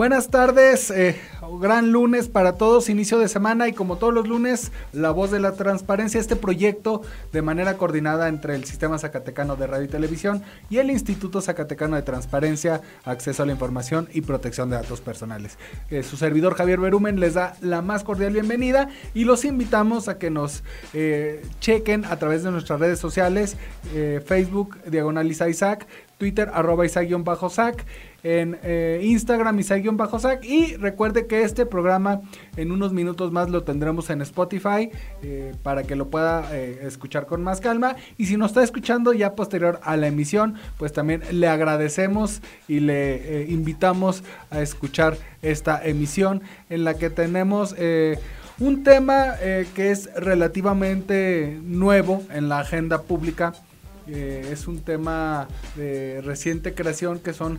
Buenas tardes, eh, gran lunes para todos, inicio de semana y como todos los lunes, La Voz de la Transparencia, este proyecto de manera coordinada entre el Sistema Zacatecano de Radio y Televisión y el Instituto Zacatecano de Transparencia, Acceso a la Información y Protección de Datos Personales. Eh, su servidor Javier Berumen les da la más cordial bienvenida y los invitamos a que nos eh, chequen a través de nuestras redes sociales, Facebook, Diagonal Isaac, Twitter, arroba Isaac-Sac en eh, Instagram bajo sac y recuerde que este programa en unos minutos más lo tendremos en Spotify eh, para que lo pueda eh, escuchar con más calma y si nos está escuchando ya posterior a la emisión pues también le agradecemos y le invitamos a escuchar esta emisión en la que tenemos un tema que es relativamente nuevo en la agenda pública es un tema de reciente creación que son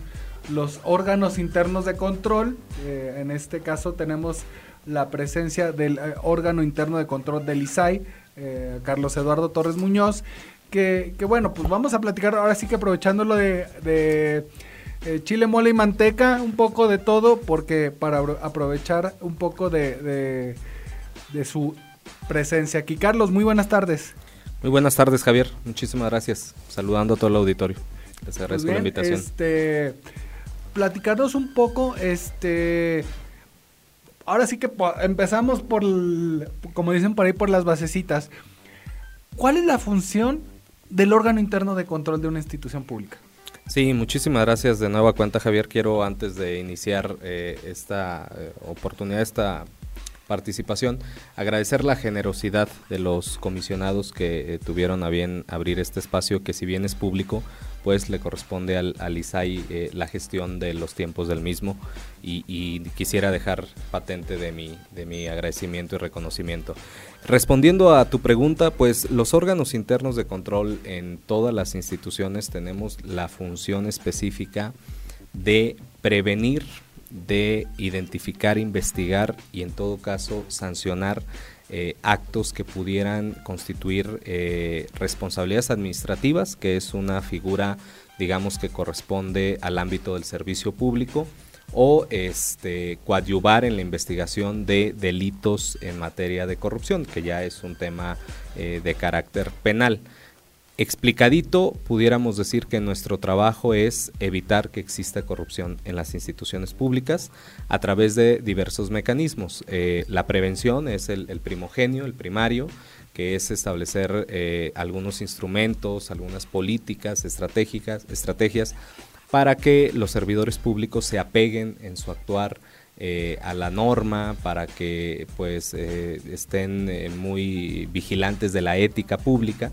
los órganos internos de control. Eh, en este caso tenemos la presencia del eh, órgano interno de control del ISAI, eh, Carlos Eduardo Torres Muñoz, que, bueno, pues vamos a platicar ahora sí que aprovechándolo de, de chile, mole y manteca, un poco de todo, porque para aprovechar un poco de, de su presencia aquí. Carlos, muy buenas tardes. Muy buenas tardes, Javier. Muchísimas gracias. Saludando a todo el auditorio. Les agradezco la invitación. Este, platicarnos un poco, este... Ahora sí que empezamos por, como dicen por ahí, por las basecitas. ¿Cuál es la función del órgano interno de control de una institución pública? Sí, muchísimas gracias de nueva cuenta Javier. Quiero antes de iniciar eh, esta eh, oportunidad, esta participación, agradecer la generosidad de los comisionados que eh, tuvieron a bien abrir este espacio que si bien es público, pues le corresponde al, ISAI eh, la gestión de los tiempos del mismo y, quisiera dejar patente de mi, de mi agradecimiento y reconocimiento. Respondiendo a tu pregunta, pues los órganos internos de control en todas las instituciones tenemos la función específica de prevenir, de identificar, investigar y en todo caso sancionar eh, actos que pudieran constituir eh, responsabilidades administrativas, que es una figura, digamos, que corresponde al ámbito del servicio público, o este, coadyuvar en la investigación de delitos en materia de corrupción, que ya es un tema eh, de carácter penal. Explicadito, pudiéramos decir que nuestro trabajo es evitar que exista corrupción en las instituciones públicas a través de diversos mecanismos. Eh, la prevención es el, primogenio, el primario, que es establecer eh, algunos instrumentos, algunas políticas estratégicas, estrategias para que los servidores públicos se apeguen en su actuar eh, a la norma, para que pues estén muy vigilantes de la ética pública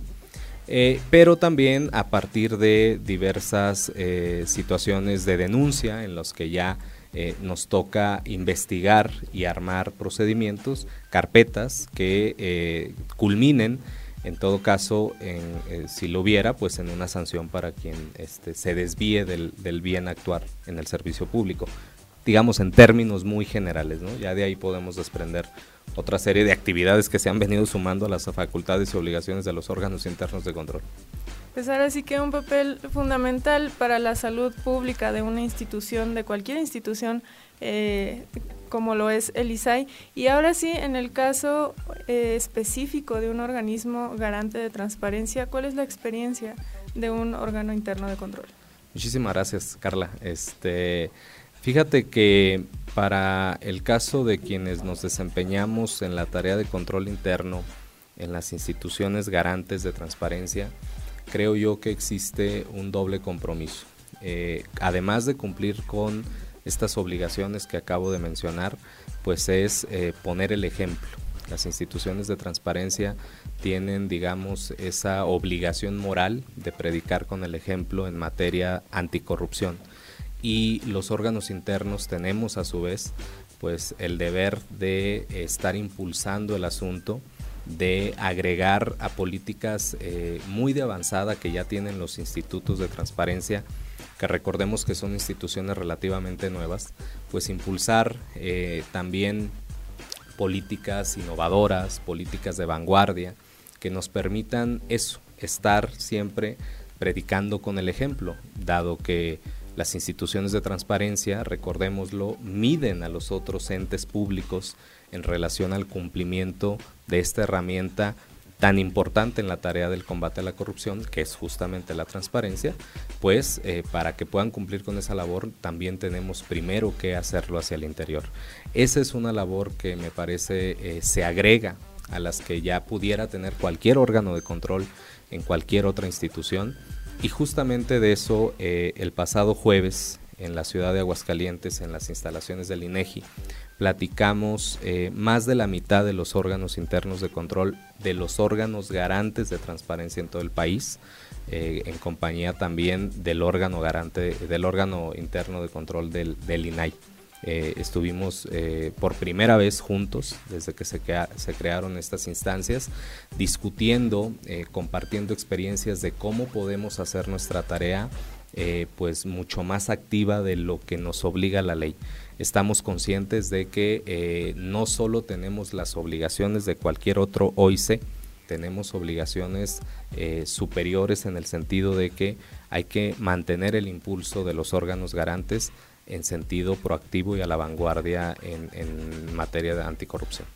eh, pero también a partir de diversas eh, situaciones de denuncia en los que ya eh, nos toca investigar y armar procedimientos, carpetas que culminen, en todo caso, en, si lo hubiera, pues en una sanción para quien este, se desvíe del bien actuar en el servicio público digamos en términos muy generales, ¿no? Ya de ahí podemos desprender otra serie de actividades que se han venido sumando a las facultades y obligaciones de los órganos internos de control. Pues ahora sí que un papel fundamental para la salud pública de una institución, de cualquier institución, eh, como lo es el ISAI. Y ahora sí, en el caso eh, específico de un organismo garante de transparencia, ¿cuál es la experiencia de un órgano interno de control? Muchísimas gracias, Carla. Este, Fíjate que para el caso de quienes nos desempeñamos en la tarea de control interno en las instituciones garantes de transparencia, creo yo que existe un doble compromiso. Eh, además de cumplir con estas obligaciones que acabo de mencionar, pues es eh, poner el ejemplo, Las instituciones de transparencia tienen, digamos, esa obligación moral de predicar con el ejemplo en materia anticorrupción. Y los órganos internos tenemos a su vez pues el deber de estar impulsando el asunto, de agregar a políticas eh, muy de avanzada que ya tienen los institutos de transparencia, que recordemos que son instituciones relativamente nuevas, pues impulsar eh, también políticas innovadoras, políticas de vanguardia, que nos permitan eso, estar siempre predicando con el ejemplo, dado que las instituciones de transparencia, recordémoslo, miden a los otros entes públicos en relación al cumplimiento de esta herramienta tan importante en la tarea del combate a la corrupción, que es justamente la transparencia, pues eh, para que puedan cumplir con esa labor también tenemos primero que hacerlo hacia el interior. Esa es una labor que me parece eh, se agrega a las que ya pudiera tener cualquier órgano de control en cualquier otra institución y justamente de eso, eh, el pasado jueves, en la ciudad de Aguascalientes, en las instalaciones del INEGI, platicamos eh, más de la mitad de los órganos internos de control, de los órganos garantes de transparencia en todo el país, eh, en compañía también del órgano garante, del órgano interno de control del, del INAI. Eh, estuvimos eh, por primera vez juntos desde que se, crearon estas instancias, discutiendo, eh, compartiendo experiencias de cómo podemos hacer nuestra tarea pues mucho más activa de lo que nos obliga la ley. Estamos conscientes de que no solo tenemos las obligaciones de cualquier otro OIC, tenemos obligaciones superiores en el sentido de que hay que mantener el impulso de los órganos garantes en sentido proactivo y a la vanguardia en, materia de anticorrupción.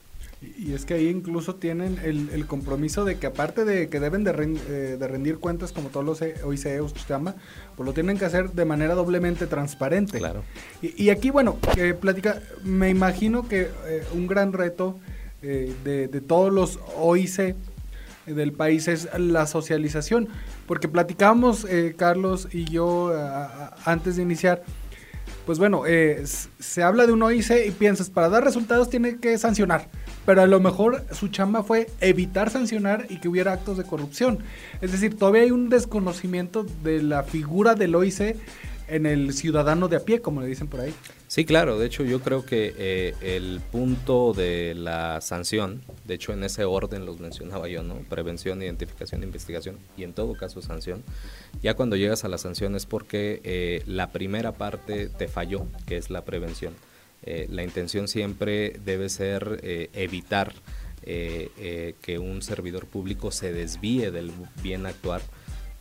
Y es que ahí incluso tienen el, compromiso de que aparte de que deben de, eh, rendir cuentas como todos los OICEUS se llama, pues lo tienen que hacer de manera doblemente transparente. Claro. Y, aquí, bueno, eh, platica, me imagino que eh, un gran reto de, de, todos los OIC del país es la socialización, porque platicamos, Carlos y yo, antes de iniciar, pues bueno, eh, se habla de un OIC y piensas, para dar resultados tiene que sancionar, pero a lo mejor su chamba fue evitar sancionar y que hubiera actos de corrupción. Es decir, todavía hay un desconocimiento de la figura del OIC en el ciudadano de a pie, como le dicen por ahí. Sí, claro, de hecho yo creo que eh, el punto de la sanción, de hecho en ese orden los mencionaba yo, ¿no? Prevención, identificación, investigación y en todo caso sanción. Ya cuando llegas a la sanción es porque eh, la primera parte te falló, que es la prevención. Eh, la intención siempre debe ser evitar que un servidor público se desvíe del bien actuar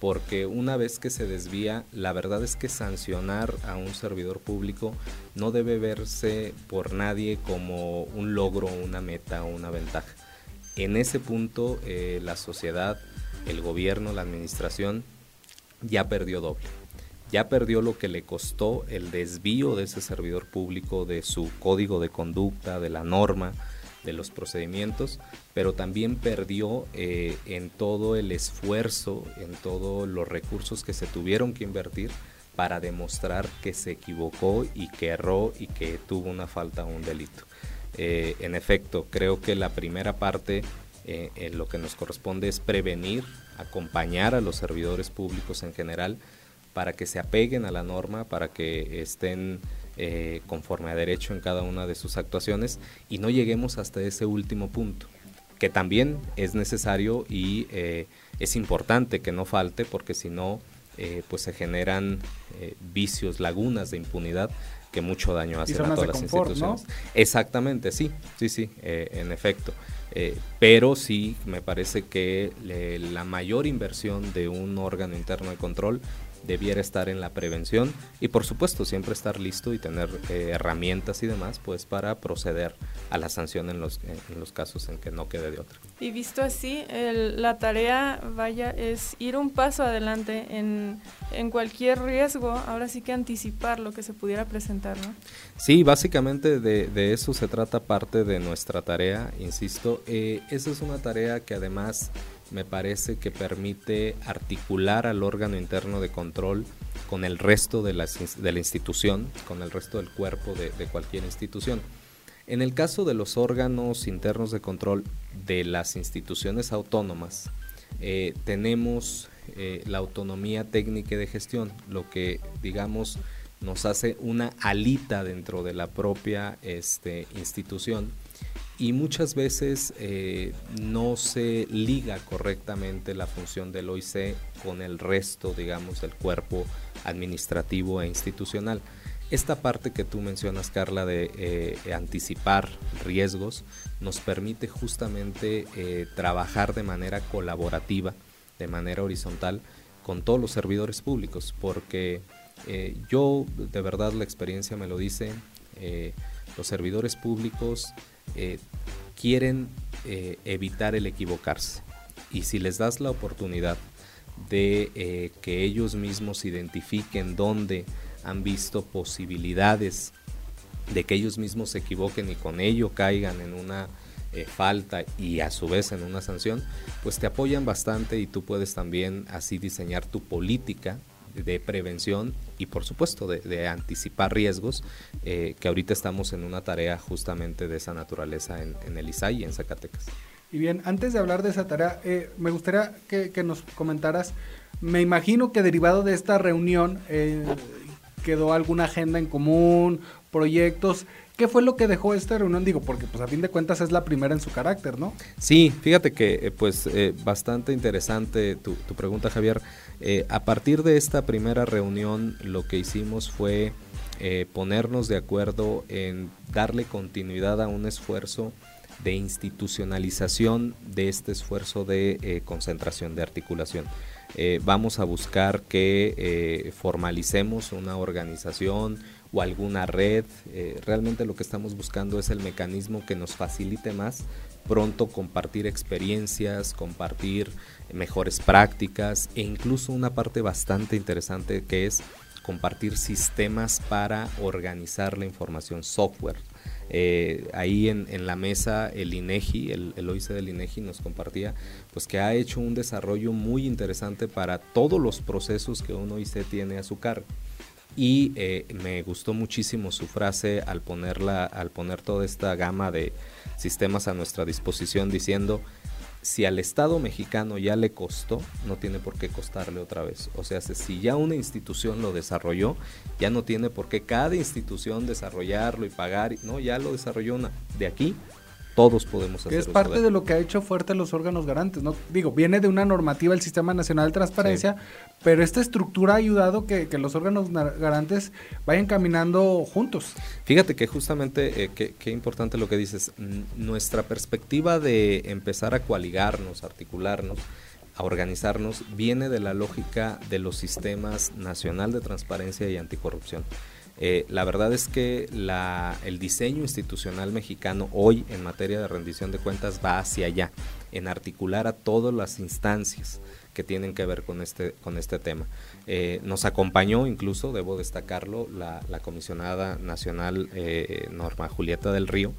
porque una vez que se desvía, la verdad es que sancionar a un servidor público no debe verse por nadie como un logro, una meta o una ventaja. En ese punto eh, la sociedad, el gobierno, la administración ya perdió doble. Ya perdió lo que le costó el desvío de ese servidor público de su código de conducta, de la norma, de los procedimientos, pero también perdió eh, en todo el esfuerzo, en todos los recursos que se tuvieron que invertir para demostrar que se equivocó y que erró y que tuvo una falta o un delito. Eh, en efecto, creo que la primera parte eh, en lo que nos corresponde es prevenir, acompañar a los servidores públicos en general para que se apeguen a la norma, para que estén eh, conforme a derecho en cada una de sus actuaciones y no lleguemos hasta ese último punto, que también es necesario y eh, es importante que no falte porque si no, eh, pues se generan vicios, lagunas de impunidad que mucho daño hacen a todas las instituciones. Exactamente, sí, sí, sí, en efecto. pero sí me parece que la mayor inversión de un órgano interno de control debiera estar en la prevención y por supuesto siempre estar listo y tener eh, herramientas y demás pues para proceder a la sanción en los, en los casos en que no quede de otra. Y visto así, la tarea vaya es ir un paso adelante en, en, cualquier riesgo, ahora sí que anticipar lo que se pudiera presentar, ¿no? Sí, básicamente de, de eso se trata parte de nuestra tarea, insisto, eh, esa es una tarea que además me parece que permite articular al órgano interno de control con el resto de la, de la institución, con el resto del cuerpo de, cualquier institución. En el caso de los órganos internos de control de las instituciones autónomas, eh, tenemos eh, la autonomía técnica de gestión, lo que digamos nos hace una alita dentro de la propia este, institución y muchas veces eh, no se liga correctamente la función del OIC con el resto, digamos, del cuerpo administrativo e institucional. Esta parte que tú mencionas, Carla, de eh, anticipar riesgos, nos permite justamente eh, trabajar de manera colaborativa, de manera horizontal, con todos los servidores públicos, porque eh, yo, de verdad, la experiencia me lo dice, los servidores públicos quieren evitar el equivocarse. Y si les das la oportunidad de que ellos mismos identifiquen dónde han visto posibilidades de que ellos mismos se equivoquen y con ello caigan en una eh, falta y a su vez en una sanción, pues te apoyan bastante y tú puedes también así diseñar tu política de prevención y por supuesto de, anticipar riesgos, eh, que ahorita estamos en una tarea justamente de esa naturaleza en, el ISAI y en Zacatecas. Y bien, antes de hablar de esa tarea, eh, me gustaría que, nos comentaras, me imagino que derivado de esta reunión, quedó alguna agenda en común, proyectos. ¿Qué fue lo que dejó esta reunión? Digo, porque pues a fin de cuentas es la primera en su carácter, ¿no? Sí, fíjate que eh, pues eh, bastante interesante tu, pregunta, Javier. Eh, a partir de esta primera reunión lo que hicimos fue ponernos de acuerdo en darle continuidad a un esfuerzo de institucionalización de este esfuerzo de concentración, de articulación. Eh, vamos a buscar que eh, formalicemos una organización o alguna red. Eh, realmente lo que estamos buscando es el mecanismo que nos facilite más pronto compartir experiencias, compartir mejores prácticas e incluso una parte bastante interesante que es compartir sistemas para organizar la información, software. Eh, ahí en, la mesa el INEGI, el, el OIC del INEGI nos compartía pues que ha hecho un desarrollo muy interesante para todos los procesos que un OIC tiene a su cargo. Y eh, me gustó muchísimo su frase al ponerla, al poner toda esta gama de sistemas a nuestra disposición diciendo si al Estado mexicano ya le costó, no tiene por qué costarle otra vez. O sea, si ya una institución lo desarrolló, ya no tiene por qué cada institución desarrollarlo y pagar, no, ya lo desarrolló una. De aquí todos podemos hacer. Es parte de lo que ha hecho fuerte los órganos garantes, ¿no? Digo, viene de una normativa del Sistema Nacional de Transparencia, pero esta estructura ha ayudado que, que, los órganos garantes vayan caminando juntos. Fíjate que justamente, eh, qué importante lo que dices, nuestra perspectiva de empezar a coaligarnos, articularnos, a organizarnos, viene de la lógica de los sistemas nacional de transparencia y anticorrupción. Eh, la verdad es que el diseño institucional mexicano hoy en materia de rendición de cuentas va hacia allá, en articular a todas las instancias que tienen que ver con este, con este tema. Eh, nos acompañó incluso, debo destacarlo, la, comisionada nacional eh, Norma Julieta del Río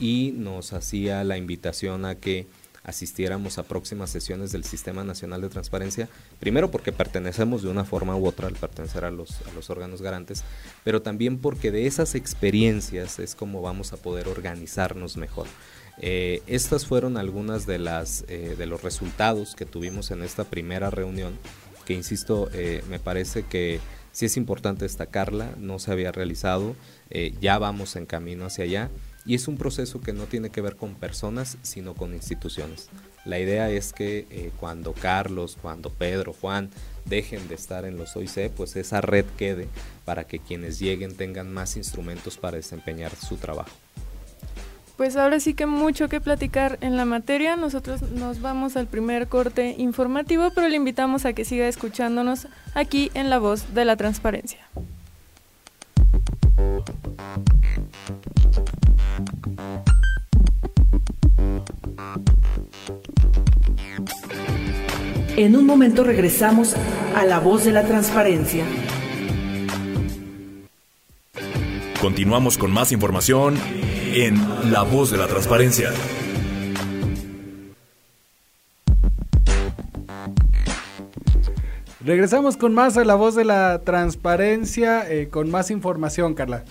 y nos hacía la invitación a que asistiéramos a próximas sesiones del Sistema Nacional de Transparencia, primero porque pertenecemos de una forma u otra al pertenecer a los, a los órganos garantes, pero también porque de esas experiencias es como vamos a poder organizarnos mejor. Eh, estas fueron algunas de, las, eh, de los resultados que tuvimos en esta primera reunión, que insisto, eh, me parece que sí es importante destacarla, no se había realizado, ya vamos en camino hacia allá y es un proceso que no tiene que ver con personas, sino con instituciones. La idea es que eh, cuando Carlos, cuando Pedro, Juan dejen de estar en los OIC, pues esa red quede para que quienes lleguen tengan más instrumentos para desempeñar su trabajo. Pues ahora sí que mucho que platicar en la materia. Nosotros nos vamos al primer corte informativo, pero le invitamos a que siga escuchándonos aquí en La Voz de la Transparencia. En un momento regresamos a la voz de la transparencia. Continuamos con más información en La voz de la transparencia. Regresamos con más a la voz de la transparencia, eh, con más información, Carla.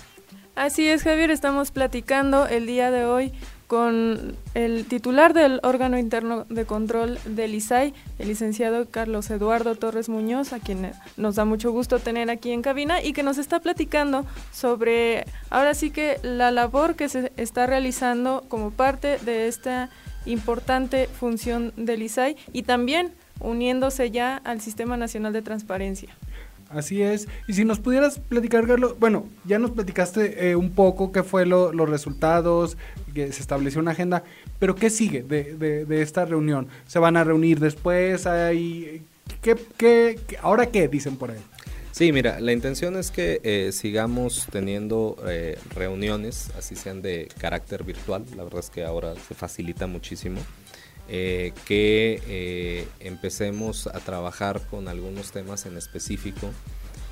Así es, Javier, estamos platicando el día de hoy con el titular del órgano interno de control del ISAI, el licenciado Carlos Eduardo Torres Muñoz, a quien nos da mucho gusto tener aquí en cabina y que nos está platicando sobre ahora sí que la labor que se está realizando como parte de esta importante función del ISAI y también uniéndose ya al Sistema Nacional de Transparencia. Así es. Y si nos pudieras platicar, Carlos, bueno, ya nos platicaste eh, un poco qué fue los resultados, que se estableció una agenda, pero ¿qué sigue de, de, esta reunión? ¿Se van a reunir después? Hay, ¿qué, qué, ahora qué dicen por ahí? Sí, mira, la intención es que eh, sigamos teniendo eh, reuniones, así sean de carácter virtual, la verdad es que ahora se facilita muchísimo. Eh, que eh, empecemos a trabajar con algunos temas en específico,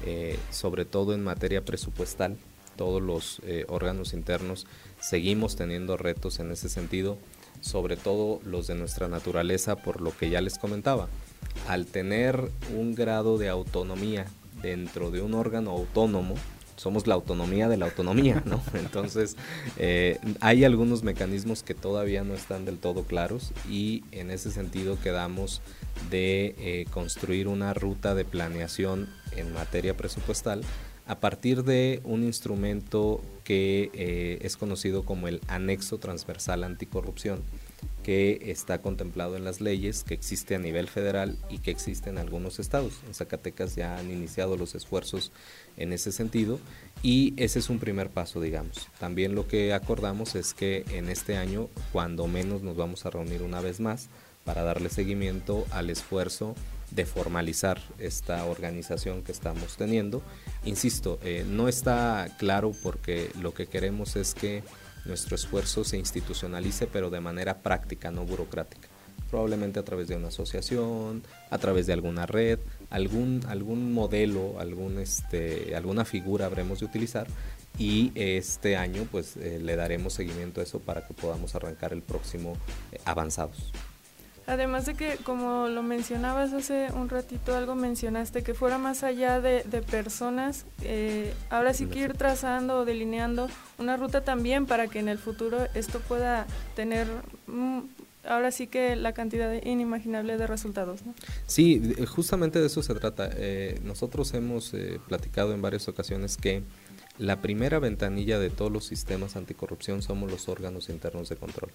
eh, sobre todo en materia presupuestal. Todos los órganos internos seguimos teniendo retos en ese sentido, sobre todo los de nuestra naturaleza, por lo que ya les comentaba. Al tener un grado de autonomía dentro de un órgano autónomo, somos la autonomía de la autonomía, ¿no? Entonces, eh, hay algunos mecanismos que todavía no están del todo claros y en ese sentido quedamos de eh, construir una ruta de planeación en materia presupuestal a partir de un instrumento que eh, es conocido como el anexo transversal anticorrupción que está contemplado en las leyes, que existe a nivel federal y que existe en algunos estados. En Zacatecas ya han iniciado los esfuerzos en ese sentido y ese es un primer paso, digamos. También lo que acordamos es que en este año, cuando menos, nos vamos a reunir una vez más para darle seguimiento al esfuerzo de formalizar esta organización que estamos teniendo. Insisto, eh, no está claro porque lo que queremos es que nuestro esfuerzo se institucionalice, pero de manera práctica, no burocrática. Probablemente a través de una asociación, a través de alguna red, algún, algún modelo, algún, este, alguna figura habremos de utilizar y este año pues eh, le daremos seguimiento a eso para que podamos arrancar el próximo eh, avanzados. Además de que, como lo mencionabas hace un ratito, algo mencionaste, que fuera más allá de, personas, eh, ahora sí que ir trazando o delineando una ruta también para que en el futuro esto pueda tener, mm, ahora sí que la cantidad inimaginable de resultados. ¿no? Sí, justamente de eso se trata. Eh, nosotros hemos eh, platicado en varias ocasiones que la primera ventanilla de todos los sistemas anticorrupción somos los órganos internos de control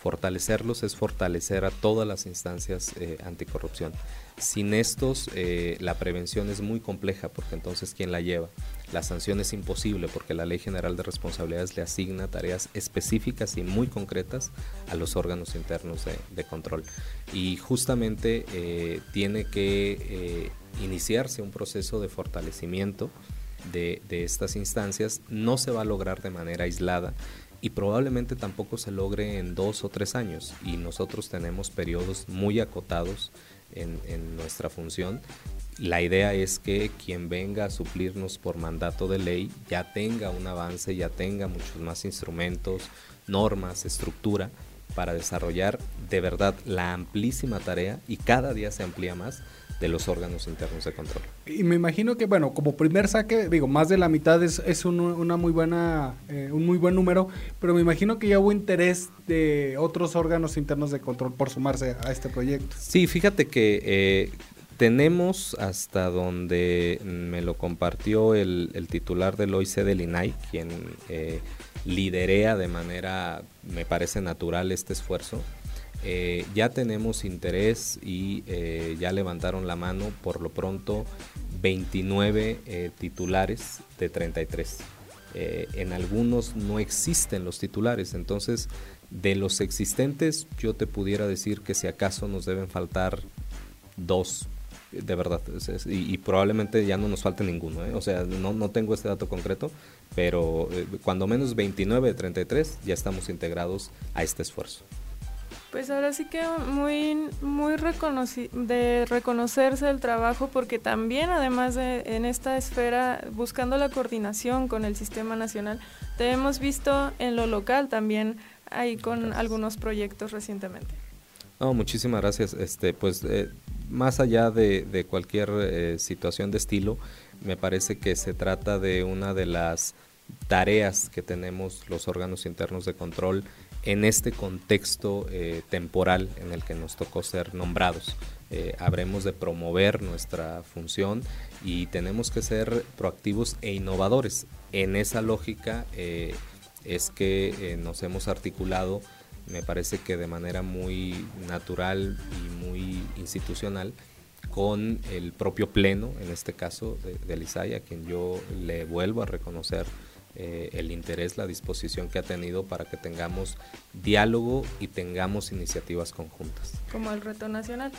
fortalecerlos es fortalecer a todas las instancias eh, anticorrupción. Sin estos, eh, la prevención es muy compleja porque entonces ¿quién la lleva? La sanción es imposible porque la Ley General de Responsabilidades le asigna tareas específicas y muy concretas a los órganos internos de, control. Y justamente eh, tiene que iniciarse un proceso de fortalecimiento de, estas instancias. No se va a lograr de manera aislada y probablemente tampoco se logre en dos o tres años y nosotros tenemos periodos muy acotados en, nuestra función. La idea es que quien venga a suplirnos por mandato de ley ya tenga un avance, ya tenga muchos más instrumentos, normas, estructura para desarrollar de verdad la amplísima tarea y cada día se amplía más de los órganos internos de control. Y me imagino que, bueno, como primer saque, digo, más de la mitad es, es un, una muy buena, eh, un muy buen número, pero me imagino que ya hubo interés de otros órganos internos de control por sumarse a este proyecto. Sí, fíjate que eh, tenemos hasta donde me lo compartió el, el titular del OIC del INAI, quien eh, liderea de manera, me parece natural, este esfuerzo eh, ya tenemos interés y eh, ya levantaron la mano por lo pronto 29 eh, titulares de 33. en algunos no existen los titulares, entonces de los existentes yo te pudiera decir que si acaso nos deben faltar dos, de verdad, y, probablemente ya no nos falte ninguno, o sea, no, no tengo este dato concreto, pero cuando menos 29 de 33 ya estamos integrados a este esfuerzo. Pues ahora sí que muy, muy de reconocerse el trabajo porque también además de en esta esfera buscando la coordinación con el sistema nacional, te hemos visto en lo local también ahí con algunos proyectos recientemente. No, muchísimas gracias. Este, pues eh, más allá de, de cualquier eh, situación de estilo, me parece que se trata de una de las tareas que tenemos los órganos internos de control en este contexto eh, temporal en el que nos tocó ser nombrados. Eh, habremos de promover nuestra función y tenemos que ser proactivos e innovadores. En esa lógica eh, es que nos hemos articulado, me parece que de manera muy natural y muy institucional, con el propio pleno, en este caso de, de a quien yo le vuelvo a reconocer eh, el interés, la disposición que ha tenido para que tengamos diálogo y tengamos iniciativas conjuntas. Como el reto nacional.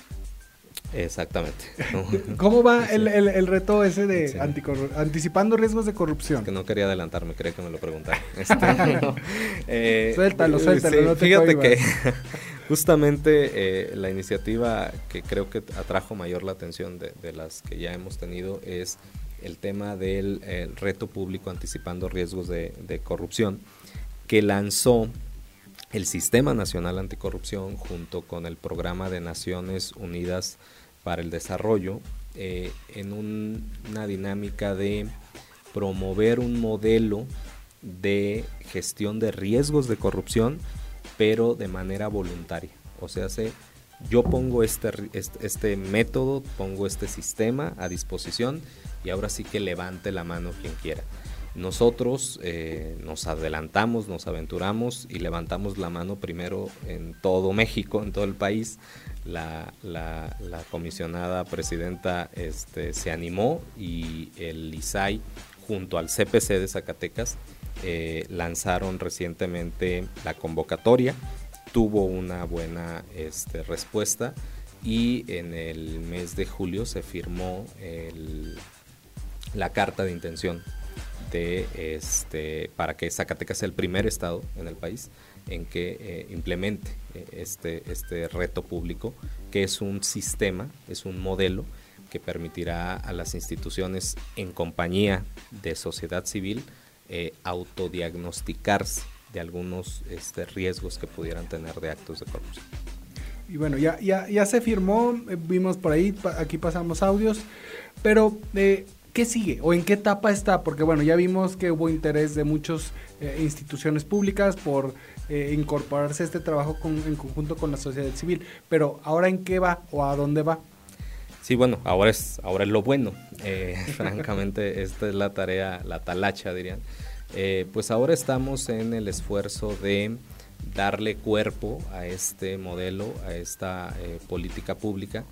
Exactamente. ¿Cómo va el, el, reto ese de anticipando riesgos de corrupción? que no quería adelantarme, quería que me lo preguntara. Este, eh, suéltalo, suéltalo. no te fíjate que justamente eh, la iniciativa que creo que atrajo mayor la atención de, de las que ya hemos tenido es el tema del reto público anticipando riesgos de, corrupción, que lanzó el Sistema Nacional Anticorrupción junto con el Programa de Naciones Unidas para el Desarrollo eh, en una dinámica de promover un modelo de gestión de riesgos de corrupción, pero de manera voluntaria. O sea, se, yo pongo este, este, este método, pongo este sistema a disposición y ahora sí que levante la mano quien quiera. Nosotros eh, nos adelantamos, nos aventuramos y levantamos la mano primero en todo México, en todo el país. La, comisionada presidenta este, se animó y el ISAI junto al CPC de Zacatecas eh, lanzaron recientemente la convocatoria, tuvo una buena este, respuesta y en el mes de julio se firmó la carta de intención de este para que Zacatecas sea el primer estado en el país en que eh, implemente eh, este, este reto público, que es un sistema, es un modelo que permitirá a las instituciones en compañía de sociedad civil eh, autodiagnosticarse de algunos este, riesgos que pudieran tener de actos de corrupción. Y bueno, ya, ya, ya se firmó, vimos por ahí, aquí pasamos audios, pero ¿Qué sigue o en qué etapa está? Porque bueno, ya vimos que hubo interés de muchas eh, instituciones públicas por eh, incorporarse a este trabajo en conjunto con la sociedad civil, pero ahora en qué va o a dónde va? Sí, bueno, ahora es, ahora es lo bueno. Eh, francamente, esta es la tarea, la talacha, dirían. Pues ahora estamos en el esfuerzo de darle cuerpo a este modelo, a esta política pública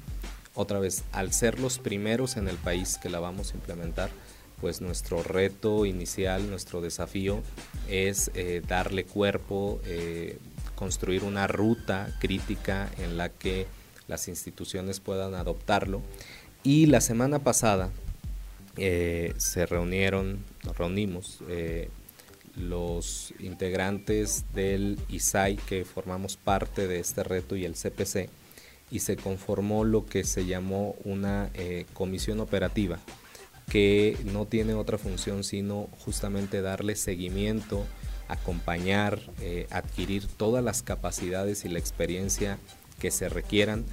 otra vez, al ser los primeros en el país que la vamos a implementar, pues nuestro reto inicial, nuestro desafío es eh, darle cuerpo, eh, construir una ruta crítica en la que las instituciones puedan adoptarlo. Y la semana pasada eh, se reunieron, nos reunimos los integrantes del ISAI que formamos parte de este reto y el CPC y se conformó lo que se llamó una eh, comisión operativa que no tiene otra función sino justamente darle seguimiento, acompañar, eh, adquirir todas las capacidades y la experiencia que se requieran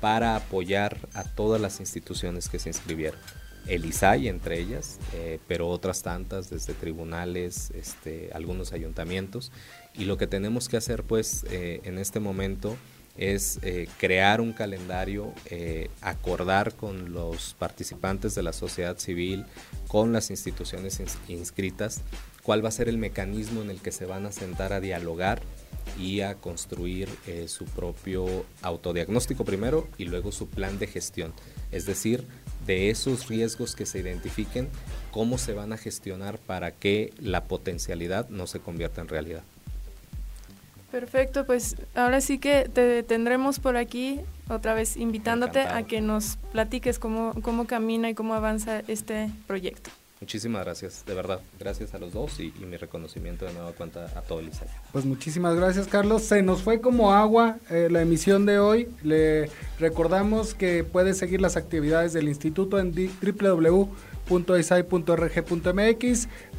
para apoyar a todas las instituciones que se inscribieron. El ISAI entre ellas, eh, pero otras tantas desde tribunales, este, algunos ayuntamientos. Y lo que tenemos que hacer pues en este momento es eh, crear un calendario, eh, acordar con los participantes de la sociedad civil, con las instituciones inscritas, cuál va a ser el mecanismo en el que se van a sentar a dialogar y a construir eh, su propio autodiagnóstico primero y luego su plan de gestión. Es decir, de esos riesgos que se identifiquen, cómo se van a gestionar para que la potencialidad no se convierta en realidad. Perfecto, pues ahora sí que te tendremos por aquí otra vez invitándote a que nos platiques cómo, cómo camina y cómo avanza este proyecto. Muchísimas gracias, de verdad. Gracias a los dos y, mi reconocimiento de nueva cuenta a todo el. Pues muchísimas gracias, Carlos. Se nos fue como agua eh, la emisión de hoy. Le recordamos que puede seguir las actividades del instituto en www.isai.rg.mx,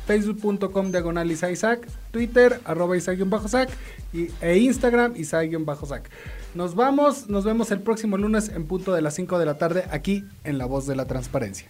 facebook.com diagonal Isaac, Twitter arroba Isaac-Sac y, e Instagram Isaac-Sac. Nos vamos, nos vemos el próximo lunes en punto de las 5 de la tarde aquí en La Voz de la Transparencia.